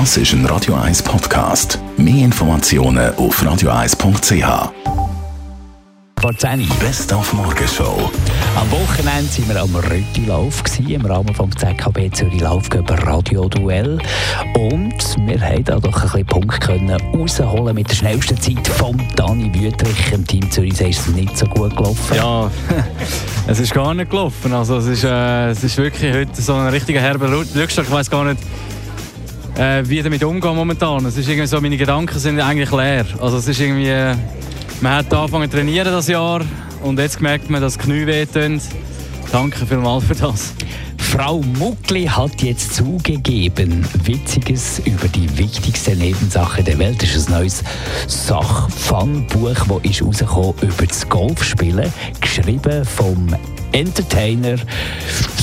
Das ist ein Radio 1 Podcast. Mehr Informationen auf radio1.ch. Best auf Morgenshow. Am Wochenende waren wir am Röttilauf im Rahmen des ZKB Zürich Laufgöber Radio Duell. Und wir haben da doch ein bisschen Punkt können rausholen mit der schnellsten Zeit von Dani Wüttrich. Im Team Zürich ist es nicht so gut gelaufen. Ja, es ist gar nicht gelaufen. Also es ist, äh, es ist wirklich heute so ein richtiger herber Rückschlag. Ich weiß gar nicht, äh, wie damit umgehen momentan. Es ist irgendwie so, meine Gedanken sind eigentlich leer. Also es ist irgendwie, äh, man hat angefangen zu trainieren das Jahr und jetzt merkt man, dass die Knie wehtun. Danke vielmals für das. Frau Muckli hat jetzt zugegeben, Witziges über die wichtigste Nebensache der Welt. Ist ein neues Sachfun-Buch, das ist über das Golfspielen, geschrieben vom Entertainer,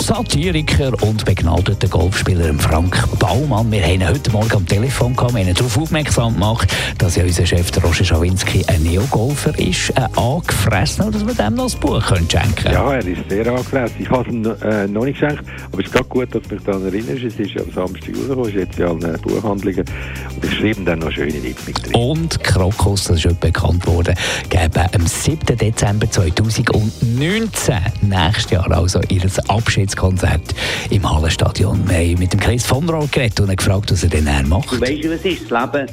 Satiriker und begnadeter Golfspieler Frank Baumann. Wir haben ihn heute Morgen am Telefon gehabt, wir haben ihn darauf aufmerksam gemacht, dass ja unser Chef Roger Schawinski ein Neogolfer ist, ein angefressen, dass wir dem noch ein Buch schenken können. Ja, er ist sehr angefressen. Ich habe es äh, noch nicht geschenkt, aber es ist gerade gut, dass du mich daran erinnerst. Es ist am Samstag rausgekommen, ist jetzt ja an Buchhandlungen und ich schreibe dann noch schöne Widmung drin. Und Krokus, das ist schon bekannt worden, geben am 7. Dezember 2019 nächstes Jahr also ihr Abschiedskonzert im Hallenstadion. Wir haben mit dem Chris von Rohr geredet und gefragt, was er denn macht. Du weißt, was ist das Leben?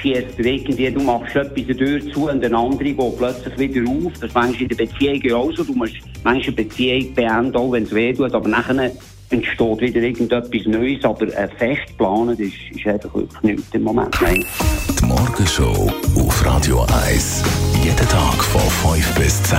schießt irgendwie, du machst etwas eine Tür zu und eine andere geht plötzlich wieder auf. Das ist manchmal in der Beziehung auch so. Du musst manchmal eine Beziehung beenden, auch wenn es weh tut, aber nachher entsteht wieder irgendetwas Neues. Aber ein fest planen ist, ist einfach wirklich nichts im Moment. Nein. Die Morgenshow auf Radio 1. Jeden Tag von 5 bis 10.